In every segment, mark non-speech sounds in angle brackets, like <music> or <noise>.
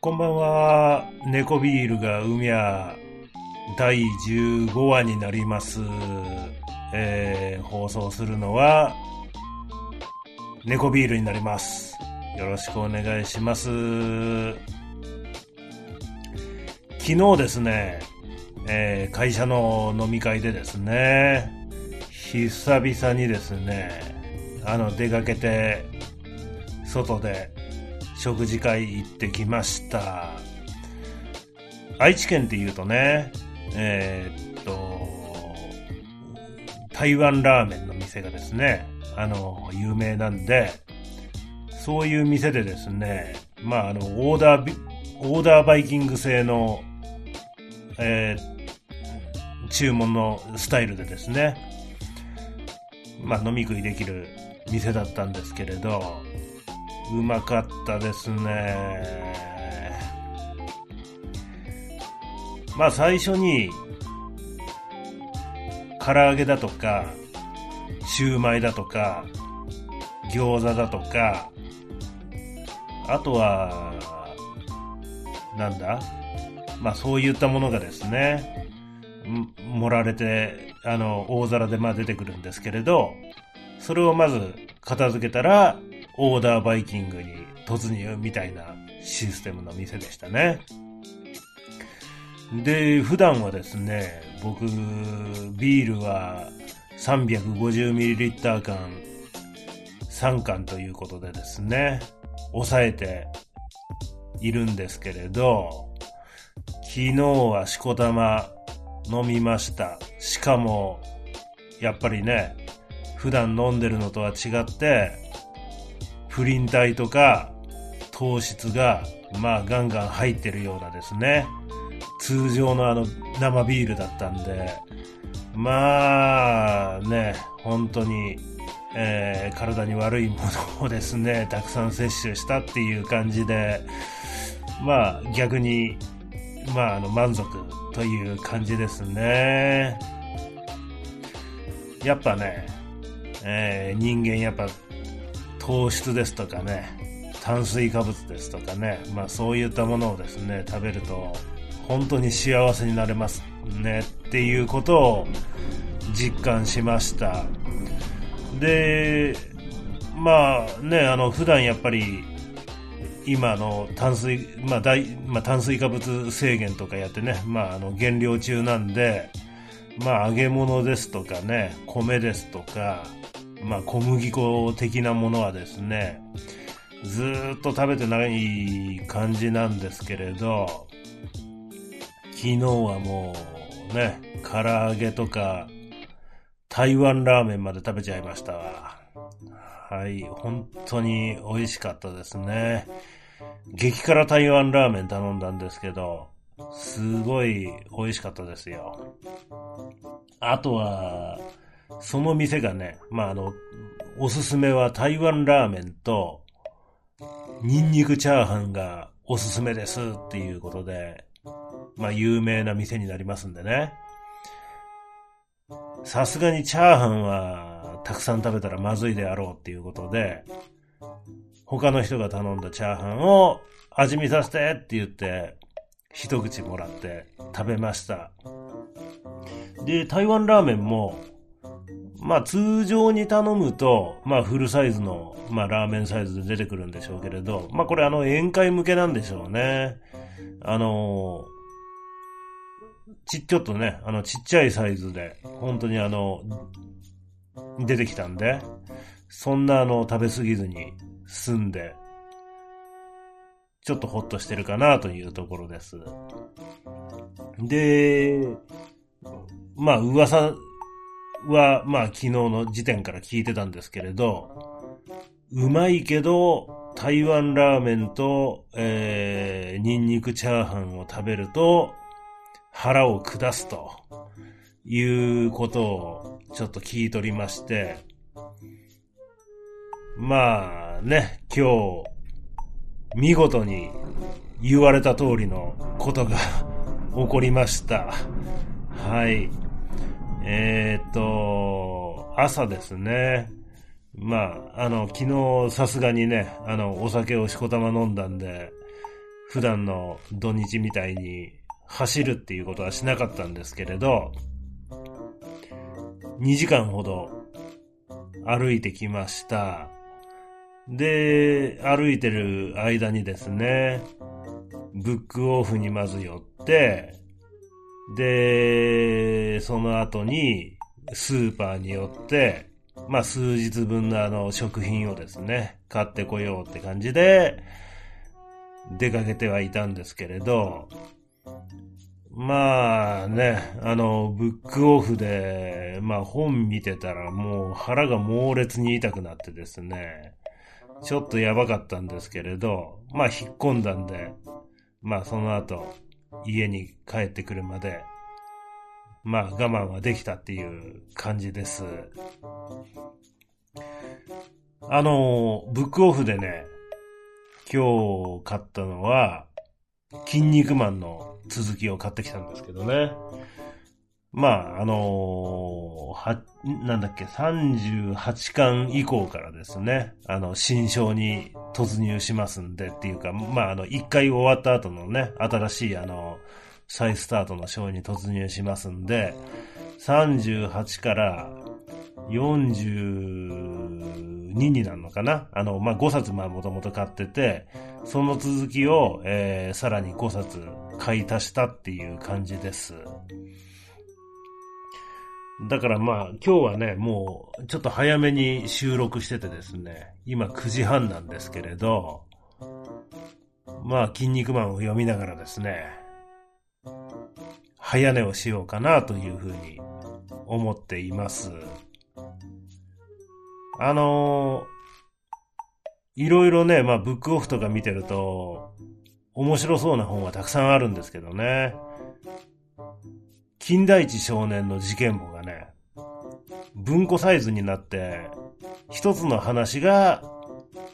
こんばんは。猫ビールが海や第15話になります。えー、放送するのは猫ビールになります。よろしくお願いします。昨日ですね、えー会社の飲み会でですね、久々にですね、あの、出かけて、外で食事会行ってきました。愛知県って言うとね、えーっと、台湾ラーメンの店がですね、あの、有名なんで、そういう店でですね、まあ、あの、オーダー、オーダーバイキング製の、えー注文のスタイルでですね、まあ、飲み食いできる店だったんですけれど、うまかったですね。まあ最初に、唐揚げだとか、シューマイだとか、餃子だとか、あとは、なんだ？まあそういったものがですね、盛られて、あの、大皿でまあ出てくるんですけれど、それをまず片付けたら、オーダーバイキングに突入みたいなシステムの店でしたね。で、普段はですね、僕、ビールは 350ml 缶3缶ということでですね、抑えているんですけれど、昨日はしこたま飲みました。しかも、やっぱりね、普段飲んでるのとは違って、プリン体とか糖質が、まあガンガン入ってるようなですね。通常のあの生ビールだったんで、まあね、本当に、えー体に悪いものをですね、たくさん摂取したっていう感じで、まあ逆に、まああの満足という感じですね。やっぱね、えー人間やっぱ糖質ですとかね、炭水化物ですとかね、まあそういったものをですね、食べると本当に幸せになれますねっていうことを実感しました。で、まあね、あの普段やっぱり今の炭水、まあ大、まあ炭水化物制限とかやってね、まああの減量中なんで、まあ揚げ物ですとかね、米ですとか、まあ小麦粉的なものはですね、ずっと食べてない感じなんですけれど、昨日はもうね、唐揚げとか、台湾ラーメンまで食べちゃいましたわ。はい、本当に美味しかったですね。激辛台湾ラーメン頼んだんですけど、すごい美味しかったですよ。あとは、その店がね、まあ、あの、おすすめは台湾ラーメンと、ニンニクチャーハンがおすすめですっていうことで、まあ、有名な店になりますんでね。さすがにチャーハンはたくさん食べたらまずいであろうっていうことで、他の人が頼んだチャーハンを味見させてって言って、一口もらって食べました。で、台湾ラーメンも、まあ通常に頼むと、まあフルサイズの、まあラーメンサイズで出てくるんでしょうけれど、まあこれあの宴会向けなんでしょうね。あのち、ちょっとね、あのちっちゃいサイズで、本当にあの、出てきたんで、そんなあの食べ過ぎずに済んで、ちょっとホッとしてるかなというところです。で、まあ噂は、まあ昨日の時点から聞いてたんですけれど、うまいけど、台湾ラーメンと、えー、ニンニクチャーハンを食べると、腹を下すと、いうことをちょっと聞い取りまして、まあね、今日、見事に言われた通りのことが <laughs> 起こりました。はい。えーっと、朝ですね。まあ、あの、昨日さすがにね、あの、お酒をしこたま飲んだんで、普段の土日みたいに走るっていうことはしなかったんですけれど、2時間ほど歩いてきました。で、歩いてる間にですね、ブックオフにまず寄って、で、その後にスーパーに寄って、まあ数日分のあの食品をですね、買ってこようって感じで出かけてはいたんですけれど、まあね、あの、ブックオフで、まあ本見てたらもう腹が猛烈に痛くなってですね、ちょっとやばかったんですけれど、まあ引っ込んだんで、まあその後、家に帰ってくるまで、まあ我慢はできたっていう感じです。あの、ブックオフでね、今日買ったのは、筋肉マンの続きを買ってきたんですけどね。まあ、あの、は、なんだっけ、38巻以降からですね、あの、新章に突入しますんでっていうか、まあ、あの、一回終わった後のね、新しいあの、再スタートの章に突入しますんで、38から42になるのかなあの、まあ、5冊まあもともと買ってて、その続きを、えー、さらに5冊買い足したっていう感じです。だからまあ今日はね、もうちょっと早めに収録しててですね、今9時半なんですけれど、まあ筋肉マンを読みながらですね、早寝をしようかなというふうに思っています。あのー、いろいろね、まあブックオフとか見てると、面白そうな本はたくさんあるんですけどね。金田一少年の事件簿がね、文庫サイズになって、一つの話が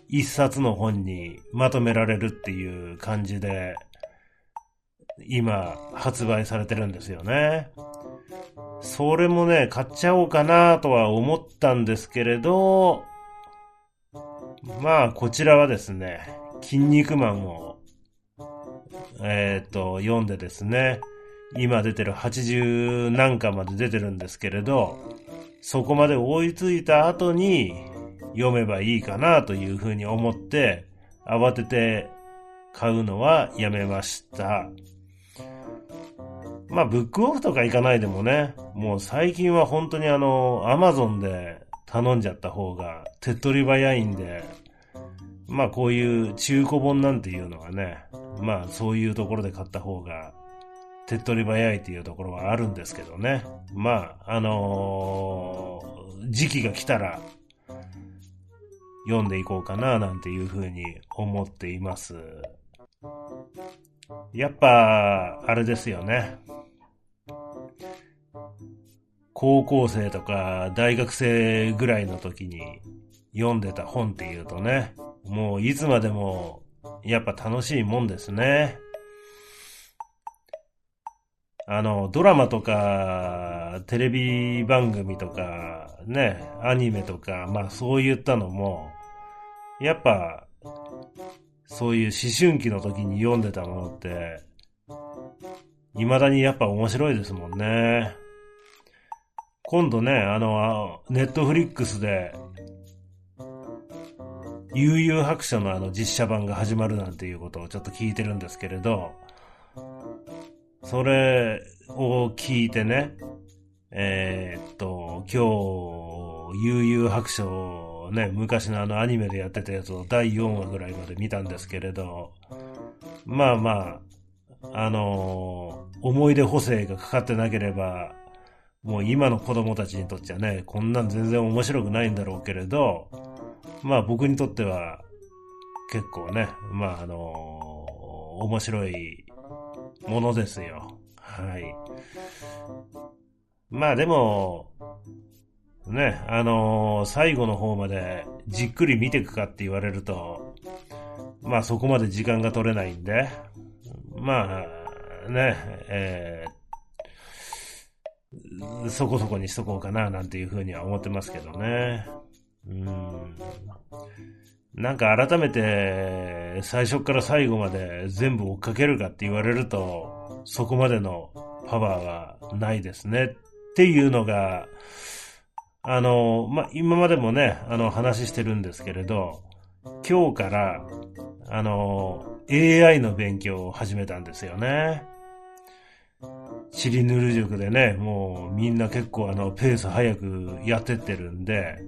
一冊の本にまとめられるっていう感じで、今発売されてるんですよね。それもね、買っちゃおうかなとは思ったんですけれど、まあ、こちらはですね、筋肉マンを、えっ、ー、と、読んでですね、今出てる80何巻まで出てるんですけれど、そこまで追いついた後に読めばいいかなというふうに思って、慌てて買うのはやめました。まあ、ブックオフとか行かないでもね、もう最近は本当にあの、アマゾンで頼んじゃった方が手っ取り早いんで、まあこういう中古本なんていうのはね、まあそういうところで買った方が手っ取り早いっていうところはあるんですけどね。まあ、あのー、時期が来たら、読んでいこうかな、なんていうふうに思っています。やっぱ、あれですよね。高校生とか大学生ぐらいの時に読んでた本っていうとね、もういつまでもやっぱ楽しいもんですね。あの、ドラマとか、テレビ番組とか、ね、アニメとか、まあそういったのも、やっぱ、そういう思春期の時に読んでたものって、未だにやっぱ面白いですもんね。今度ね、あの、ネットフリックスで、悠々白書のあの実写版が始まるなんていうことをちょっと聞いてるんですけれど、それを聞いてね、えー、っと、今日、悠々白書ね、昔のあのアニメでやってたやつを第4話ぐらいまで見たんですけれど、まあまあ、あのー、思い出補正がかかってなければ、もう今の子供たちにとっちゃね、こんなん全然面白くないんだろうけれど、まあ僕にとっては結構ね、まああのー、面白いものですよ。はい。まあでも、ね、あのー、最後の方までじっくり見ていくかって言われると、まあそこまで時間が取れないんで、まあね、えー、そこそこにしとこうかな、なんていうふうには思ってますけどね。うん。なんか改めて、最初から最後まで全部追っかけるかって言われると、そこまでのパワーはないですね。っていうのが、あの、ま今までもね、あの、話してるんですけれど、今日から、あの、AI の勉強を始めたんですよね。チリヌル塾でね、もうみんな結構あの、ペース早くやってってるんで、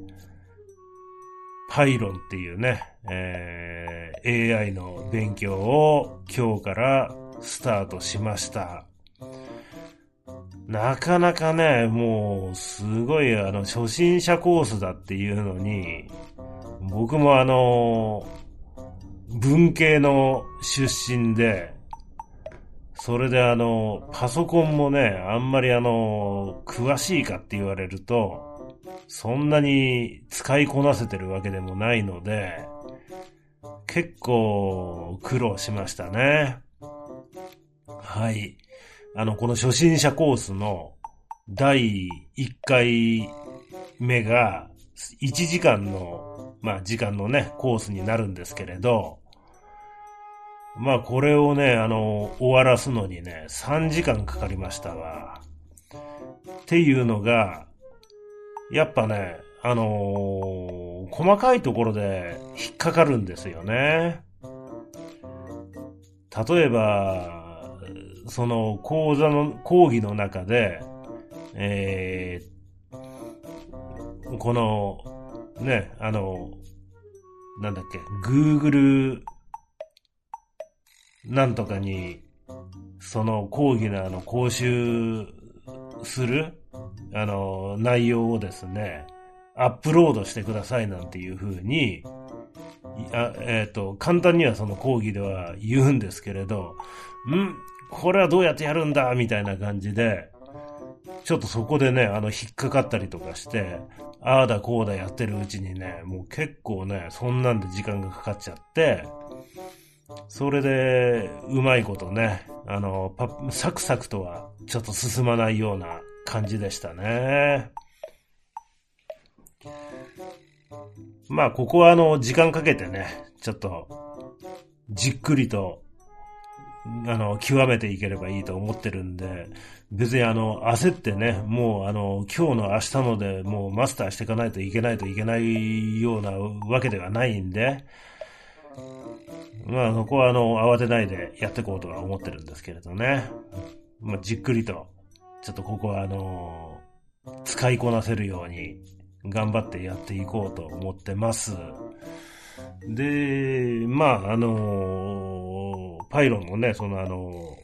パイロンっていうね、えー、AI の勉強を今日からスタートしました。なかなかね、もう、すごい、あの、初心者コースだっていうのに、僕もあの、文系の出身で、それであの、パソコンもね、あんまりあの、詳しいかって言われると、そんなに使いこなせてるわけでもないので、結構苦労しましたね。はい。あの、この初心者コースの第1回目が1時間の、まあ時間のね、コースになるんですけれど、まあこれをね、あの、終わらすのにね、3時間かかりましたわ。っていうのが、やっぱね、あのー、細かいところで引っかかるんですよね。例えば、その講座の、講義の中で、えー、この、ね、あの、なんだっけ、Google なんとかに、その講義のあの、講習する、あの、内容をですね、アップロードしてくださいなんていうふうに、あえっ、ー、と、簡単にはその講義では言うんですけれど、んこれはどうやってやるんだみたいな感じで、ちょっとそこでね、あの、引っかかったりとかして、ああだこうだやってるうちにね、もう結構ね、そんなんで時間がかかっちゃって、それで、うまいことね、あの、サクサクとはちょっと進まないような感じでしたね。まあ、ここはあの、時間かけてね、ちょっと、じっくりと、あの、極めていければいいと思ってるんで、別にあの、焦ってね、もうあの、今日の明日のでもうマスターしていかないといけないといけないようなわけではないんで、まあ、そこはあの、慌てないでやっていこうとは思ってるんですけれどね。まあ、じっくりと、ちょっとここはあの、使いこなせるように頑張ってやっていこうと思ってます。で、まあ、あの、パイロンもね、そのあの、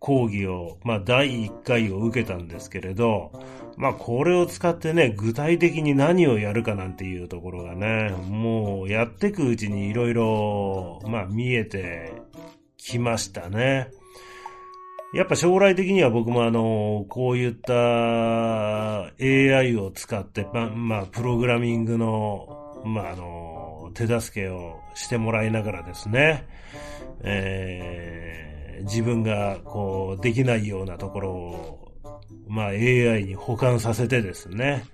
講義を、まあ、第1回を受けたんですけれど、まあ、これを使ってね、具体的に何をやるかなんていうところがね、もうやってくうちに色々、まあ、見えてきましたね。やっぱ将来的には僕もあの、こういった AI を使って、ま、まあ、プログラミングの、まあ、あの、手助けをしてもらいながらですね、えー、自分がこう、できないようなところを、まあ、AI に保管させてですね、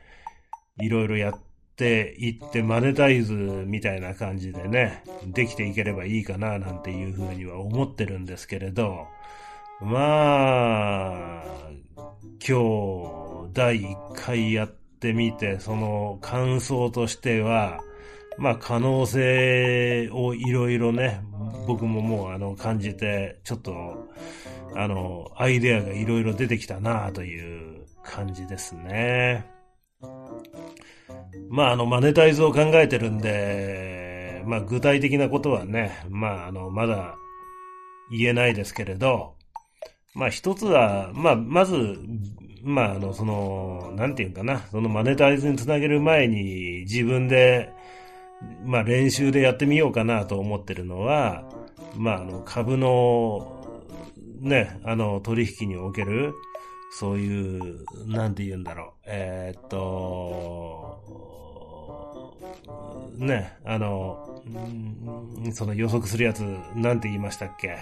いろいろやっていってマネタイズみたいな感じでね、できていければいいかななんていうふうには思ってるんですけれど、まあ、今日第1回やってみて、その感想としては、まあ可能性をいろいろね、僕ももうあの感じて、ちょっと、あの、アイデアがいろいろ出てきたなという感じですね。まああの、マネタイズを考えてるんで、まあ具体的なことはね、まああの、まだ言えないですけれど、まあ一つは、まあまず、まああの、その、なんていうかな、そのマネタイズにつなげる前に自分で、まあ練習でやってみようかなと思ってるのは、まああの、株の、ね、あの、取引における、そういう、なんて言うんだろう、えー、っと、ね、あの、その予測するやつ、なんて言いましたっけ。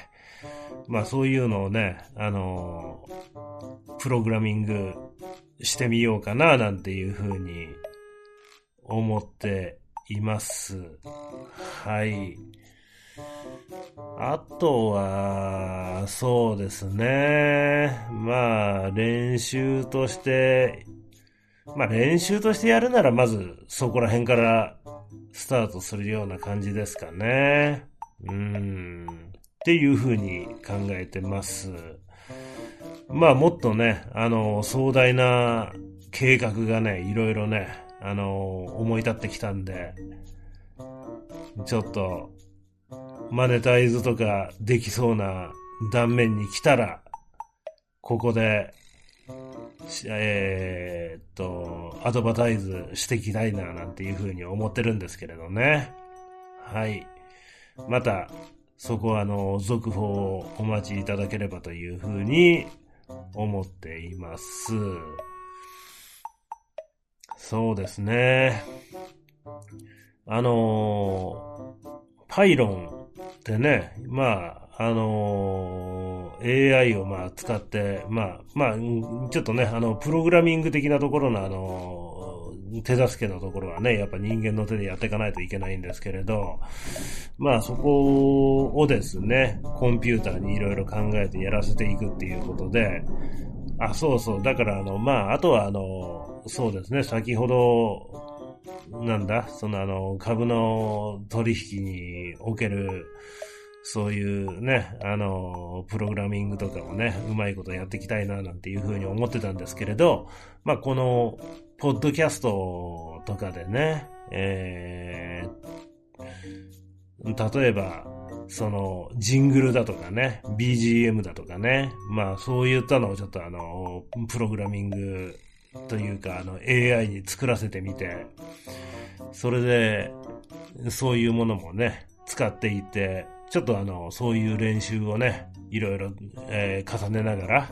まあそういうのをね、あのプログラミングしてみようかな、なんていうふうに思っています。はい。あとは、そうですね。まあ、練習として、まあ練習としてやるならまずそこら辺からスタートするような感じですかね。うん。っていうふうに考えてます。まあもっとね、あの、壮大な計画がね、いろいろね、あの、思い立ってきたんで、ちょっと、マネタイズとかできそうな断面に来たら、ここで、えー、っと、アドバタイズしていきたいな、なんていうふうに思ってるんですけれどね。はい。また、そこはあの、続報をお待ちいただければというふうに思っています。そうですね。あのパイロンってね、まあ、あの AI をまあ使って、まあ、まあ、ちょっとね、あの、プログラミング的なところのあの手助けのところはね、やっぱ人間の手でやっていかないといけないんですけれど、まあそこをですね、コンピューターにいろいろ考えてやらせていくっていうことで、あ、そうそう。だから、あの、まあ、あとは、あの、そうですね、先ほど、なんだ、その、あの、株の取引における、そういうね、あの、プログラミングとかをね、うまいことやっていきたいな、なんていうふうに思ってたんですけれど、まあ、この、ポッドキャストとかでね、えー、例えば、その、ジングルだとかね、BGM だとかね、まあそういったのをちょっとあの、プログラミングというか、あの、AI に作らせてみて、それで、そういうものもね、使っていて、ちょっとあの、そういう練習をね、いろいろ、えー、重ねながら、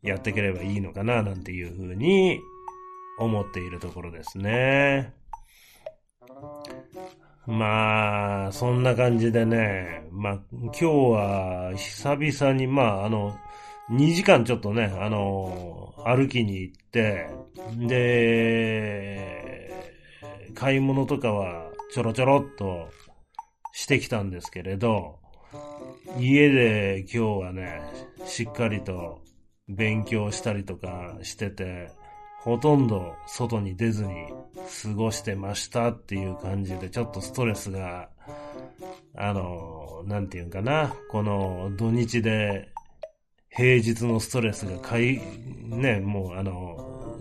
やっていければいいのかな、なんていうふうに思っているところですね。まあ、そんな感じでね、まあ、今日は久々に、まあ、あの、2時間ちょっとね、あの、歩きに行って、で、買い物とかはちょろちょろっとしてきたんですけれど、家で今日はね、しっかりと勉強したりとかしてて、ほとんど外に出ずに過ごしてましたっていう感じで、ちょっとストレスが、あの、なんていうんかな、この土日で平日のストレスが解、ね、もうあの、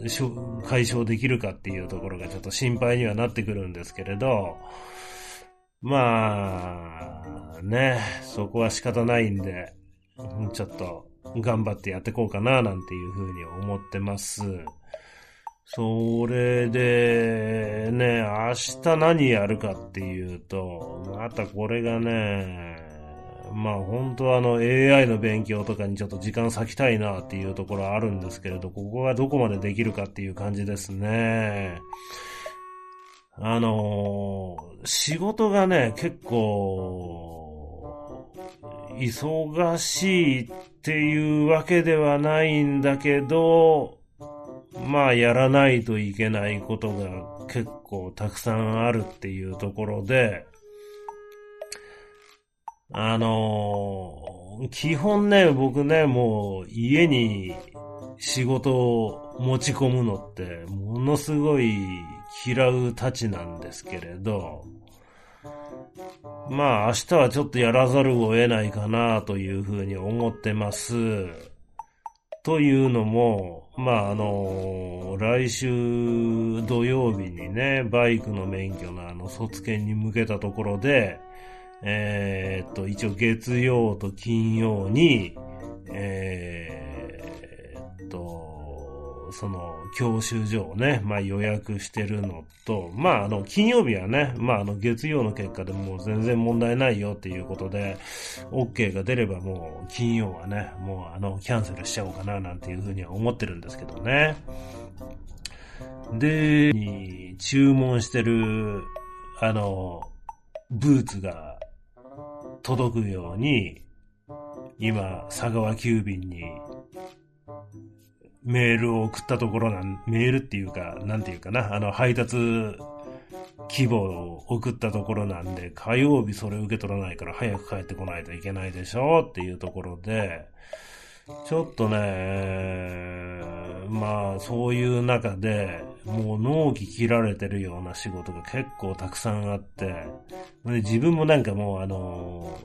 解消できるかっていうところがちょっと心配にはなってくるんですけれど、まあ、ね、そこは仕方ないんで、ちょっと頑張ってやっていこうかななんていうふうに思ってます。それで、ね、明日何やるかっていうと、またこれがね、まあ本当はあの AI の勉強とかにちょっと時間割きたいなっていうところあるんですけれど、ここがどこまでできるかっていう感じですね。あの仕事がね、結構、忙しいっていうわけではないんだけど、まあやらないといけないことが結構たくさんあるっていうところで、あのー、基本ね、僕ね、もう家に仕事を持ち込むのってものすごい嫌うたちなんですけれど、まあ明日はちょっとやらざるを得ないかなというふうに思ってます。というのも、まあ、あの、来週土曜日にね、バイクの免許のあの、卒検に向けたところで、えー、っと、一応月曜と金曜に、えー、っと、その、教習所をね、まあ予約してるのと、まああの、金曜日はね、まああの、月曜の結果でもう全然問題ないよっていうことで、OK が出ればもう金曜はね、もうあの、キャンセルしちゃおうかななんていうふうには思ってるんですけどね。で、注文してる、あの、ブーツが届くように、今、佐川急便にメールを送ったところなん、メールっていうか、なんていうかな、あの、配達希望を送ったところなんで、火曜日それ受け取らないから早く帰ってこないといけないでしょっていうところで、ちょっとね、まあ、そういう中で、もう納期切られてるような仕事が結構たくさんあって、で自分もなんかもうあの、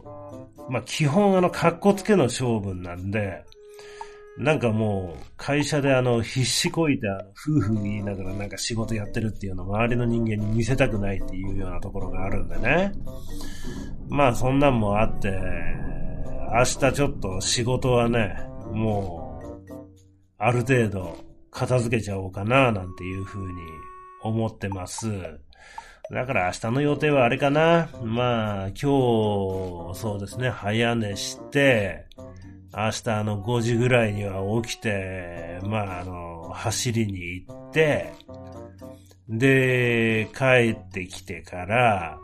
まあ基本あの、格好つけの勝負なんで、なんかもう、会社であの、必死こいて、夫婦言いながらなんか仕事やってるっていうのを周りの人間に見せたくないっていうようなところがあるんでね。まあそんなんもあって、明日ちょっと仕事はね、もう、ある程度片付けちゃおうかな、なんていうふうに思ってます。だから明日の予定はあれかな。まあ、今日、そうですね、早寝して、明日の5時ぐらいには起きて、まああの、走りに行って、で、帰ってきてから、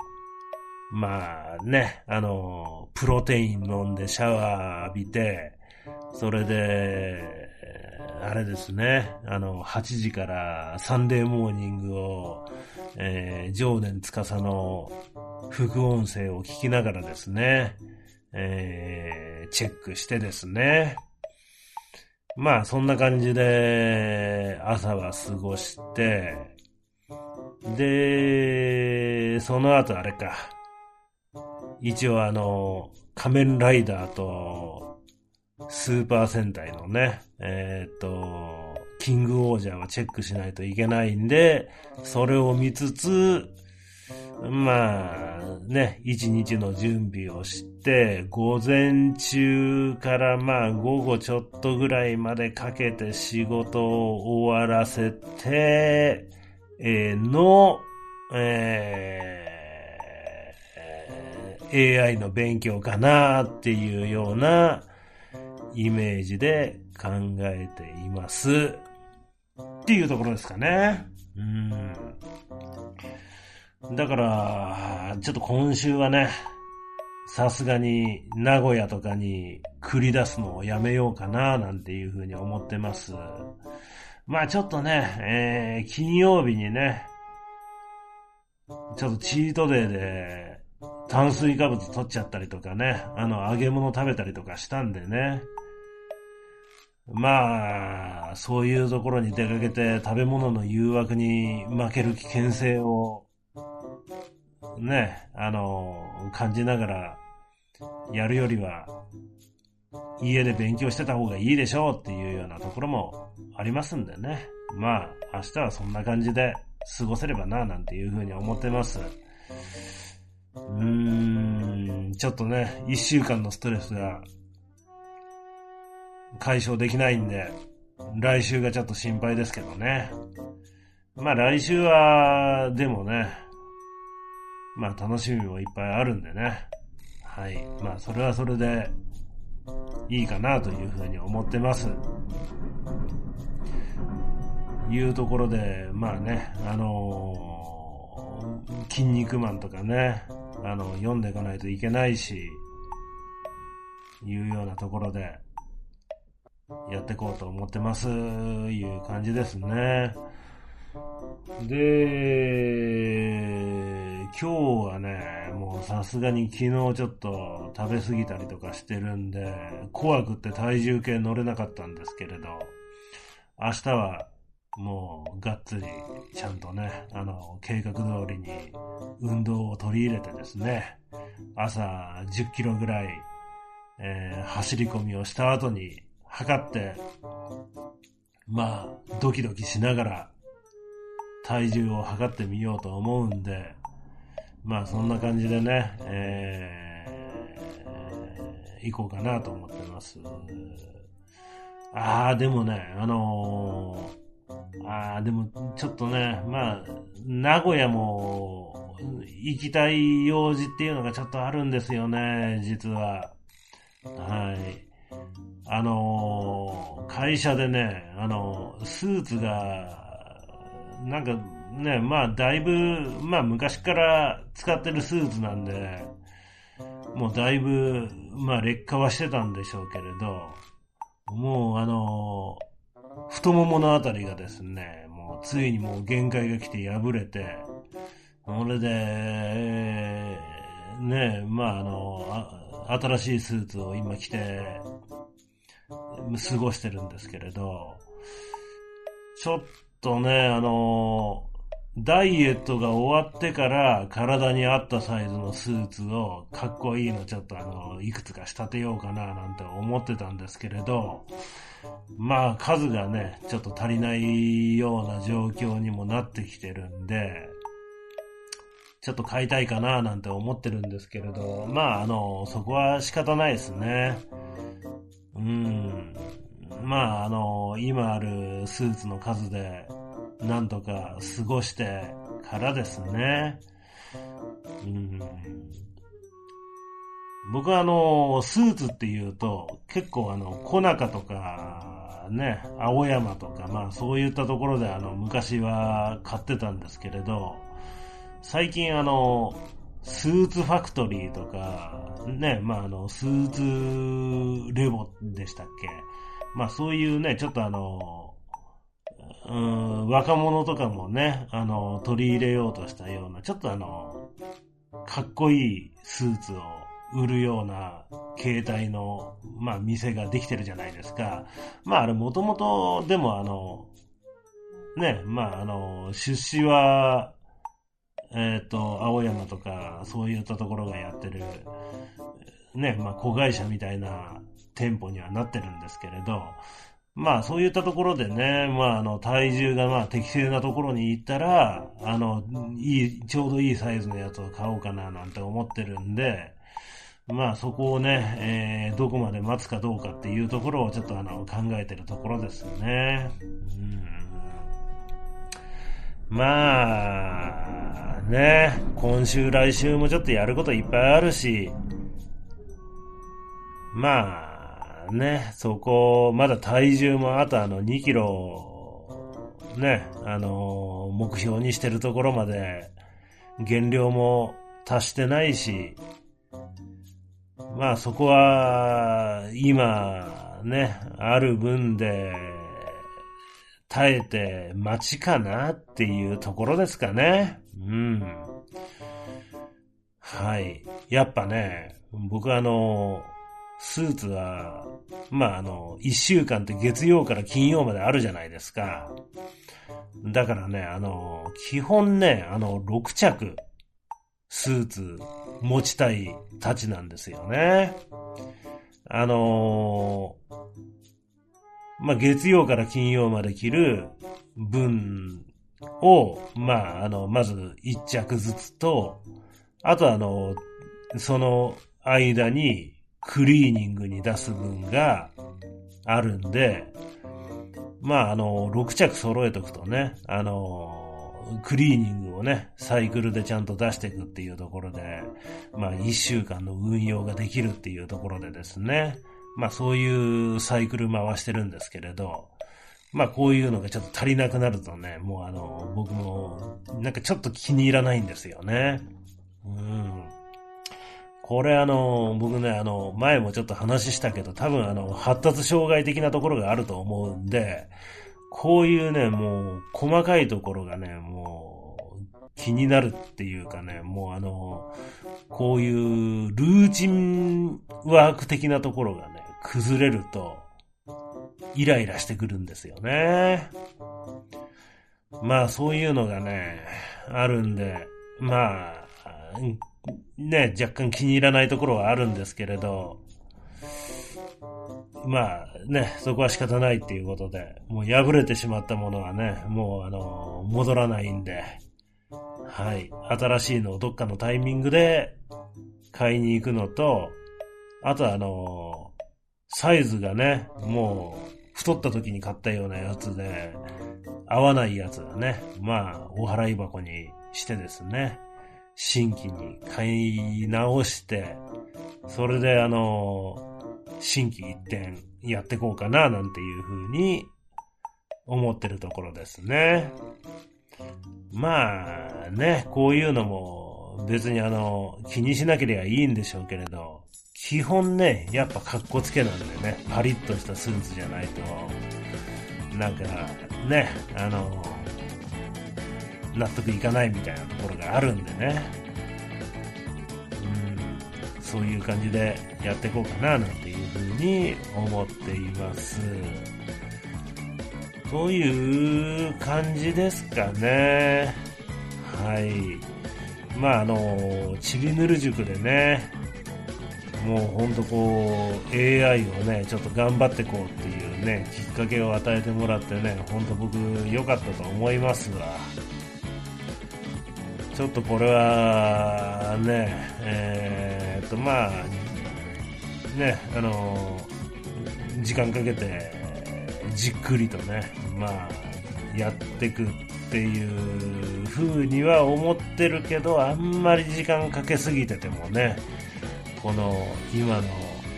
まあね、あの、プロテイン飲んでシャワー浴びて、それで、あれですね、あの、8時からサンデーモーニングを、えー、常年司の副音声を聞きながらですね、えー、チェックしてですね。まあ、そんな感じで、朝は過ごして、で、その後あれか。一応あの、仮面ライダーと、スーパー戦隊のね、えー、っと、キングオージャーはチェックしないといけないんで、それを見つつ、まあ、ね、一日の準備をして、午前中からまあ午後ちょっとぐらいまでかけて仕事を終わらせて、えー、の、えー、AI の勉強かなっていうようなイメージで考えています。っていうところですかね。うん。だから、ちょっと今週はね、さすがに名古屋とかに繰り出すのをやめようかな、なんていうふうに思ってます。まあちょっとね、えー、金曜日にね、ちょっとチートデーで炭水化物取っちゃったりとかね、あの揚げ物食べたりとかしたんでね。まあ、そういうところに出かけて食べ物の誘惑に負ける危険性をね、あの、感じながらやるよりは、家で勉強してた方がいいでしょうっていうようなところもありますんでね。まあ、明日はそんな感じで過ごせればな、なんていうふうに思ってます。うーん、ちょっとね、一週間のストレスが解消できないんで、来週がちょっと心配ですけどね。まあ来週は、でもね、まあ楽しみもいっぱいあるんでね。はい。まあそれはそれでいいかなというふうに思ってます。いうところで、まあね、あのー、筋肉マンとかね、あの、読んでいかないといけないし、いうようなところで、やっていこうと思ってます、いう感じですね。で、今日はね、もうさすがに昨日ちょっと食べ過ぎたりとかしてるんで、怖くって体重計乗れなかったんですけれど、明日はもうがっつりちゃんとね、あの、計画通りに運動を取り入れてですね、朝10キロぐらい、えー、走り込みをした後に測って、まあ、ドキドキしながら体重を測ってみようと思うんで、まあそんな感じでね、えー、行こうかなと思ってます。ああ、でもね、あのー、ああ、でもちょっとね、まあ、名古屋も行きたい用事っていうのがちょっとあるんですよね、実は。はい。あのー、会社でね、あのー、スーツがなんかね、まあだいぶ、まあ昔から使ってるスーツなんで、もうだいぶ、まあ劣化はしてたんでしょうけれど、もうあの、太もものあたりがですね、もうついにもう限界が来て破れて、それで、えー、ねまああの新しいスーツを今着て、過ごしてるんですけれど、ちょっとね、あのダイエットが終わってから体に合ったサイズのスーツをかっこいいのちょっとあの、いくつか仕立てようかななんて思ってたんですけれど、まあ数がね、ちょっと足りないような状況にもなってきてるんで、ちょっと買いたいかななんて思ってるんですけれど、まああの、そこは仕方ないですね。うん。まああの、今あるスーツの数で、なんとか過ごしてからですね。うん、僕はあの、スーツっていうと、結構あの、小中とか、ね、青山とか、まあそういったところであの、昔は買ってたんですけれど、最近あの、スーツファクトリーとか、ね、まああの、スーツレボでしたっけ？まあそういうね、ちょっとあの、うん、若者とかもね、あの、取り入れようとしたような、ちょっとあの、かっこいいスーツを売るような携帯の、まあ、店ができてるじゃないですか。まあ、あれ、もともと、でもあの、ね、まあ、あの、出資は、えっ、ー、と、青山とか、そういったところがやってる、ね、まあ、子会社みたいな店舗にはなってるんですけれど、まあそういったところでね、まああの体重がまあ適正なところに行ったら、あの、いい、ちょうどいいサイズのやつを買おうかななんて思ってるんで、まあそこをね、えー、どこまで待つかどうかっていうところをちょっとあの考えてるところですね。うん、まあ、ね、今週来週もちょっとやることいっぱいあるし、まあ、ね、そこ、まだ体重もあとあの2キロ、ね、あの、目標にしてるところまで減量も達してないし、まあそこは今ね、ある分で耐えて待ちかなっていうところですかね。うん。はい。やっぱね、僕あの、スーツは、まあ、あの、一週間って月曜から金曜まであるじゃないですか。だからね、あの、基本ね、あの、6着、スーツ持ちたいたちなんですよね。あのまあ、月曜から金曜まで着る分を、まあ、あの、まず1着ずつと、あとあの、その間にクリーニングに出す分があるんで、まあ、あの、6着揃えとくとね、あの、クリーニングをね、サイクルでちゃんと出していくっていうところで、まあ、1週間の運用ができるっていうところでですね、まあ、そういうサイクル回してるんですけれど、まあ、こういうのがちょっと足りなくなるとね、もうあの、僕も、なんかちょっと気に入らないんですよね。うん。これあの、僕ね、あの、前もちょっと話したけど、多分あの、発達障害的なところがあると思うんで、こういうね、もう、細かいところがね、もう、気になるっていうかね、もうあの、こういうルーチンワーク的なところがね、崩れると、イライラしてくるんですよね。まあそういうのがね、あるんで、まあ、ね、若干気に入らないところはあるんですけれど、まあね、そこは仕方ないっていうことで、もう破れてしまったものはね、もうあの、戻らないんで、はい、新しいのをどっかのタイミングで買いに行くのと、あとあの、サイズがね、もう太った時に買ったようなやつで、合わないやつはね、まあ、お払い箱にしてですね、新規に買い直して、それであの、新規一点やってこうかな、なんていうふうに思ってるところですね。まあね、こういうのも別にあの、気にしなければいいんでしょうけれど、基本ね、やっぱ格好つけなんでね、パリッとしたスーツじゃないと、なんかね、あの、納得いかないみたいなところがあるんでね、うん、そういう感じでやっていこうかななんていうふうに思っています。という感じですかね。はい。まあ、あの、ちびぬる塾でね、もうほんとこう、AI をね、ちょっと頑張ってこうっていうね、きっかけを与えてもらってね、ほんと僕良かったと思いますわ。ちょっとこれはね、えー、っとまあ、ね、あの、時間かけて、じっくりとね、まあ、やっていくっていう風には思ってるけど、あんまり時間かけすぎててもね、この今の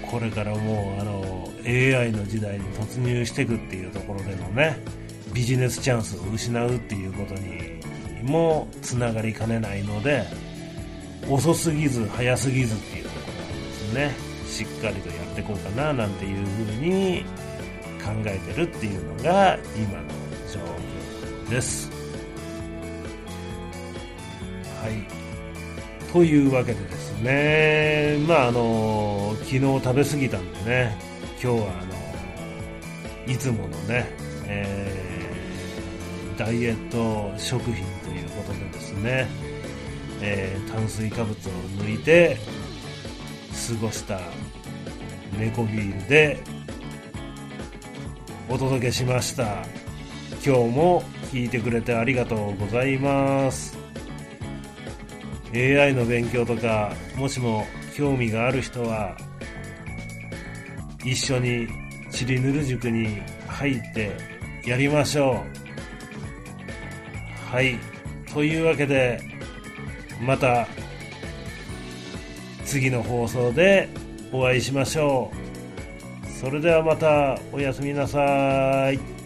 これからもうあの AI の時代に突入していくっていうところでのね、ビジネスチャンスを失うっていうことにもつながりかねないので、遅すぎず早すぎずっていうところですね、しっかりとやっていこうかななんていう風に考えてるっていうのが今の状況です。はい。というわけでですね、まああの、昨日食べ過ぎたんでね、今日はあの、いつものね、えー、ダイエット食品ね、えー、炭水化物を抜いて過ごした猫ビールでお届けしました。今日も聞いてくれてありがとうございます。AI の勉強とかもしも興味がある人は一緒にちりぬる塾に入ってやりましょう。はい。というわけでまた次の放送でお会いしましょうそれではまたおやすみなさい。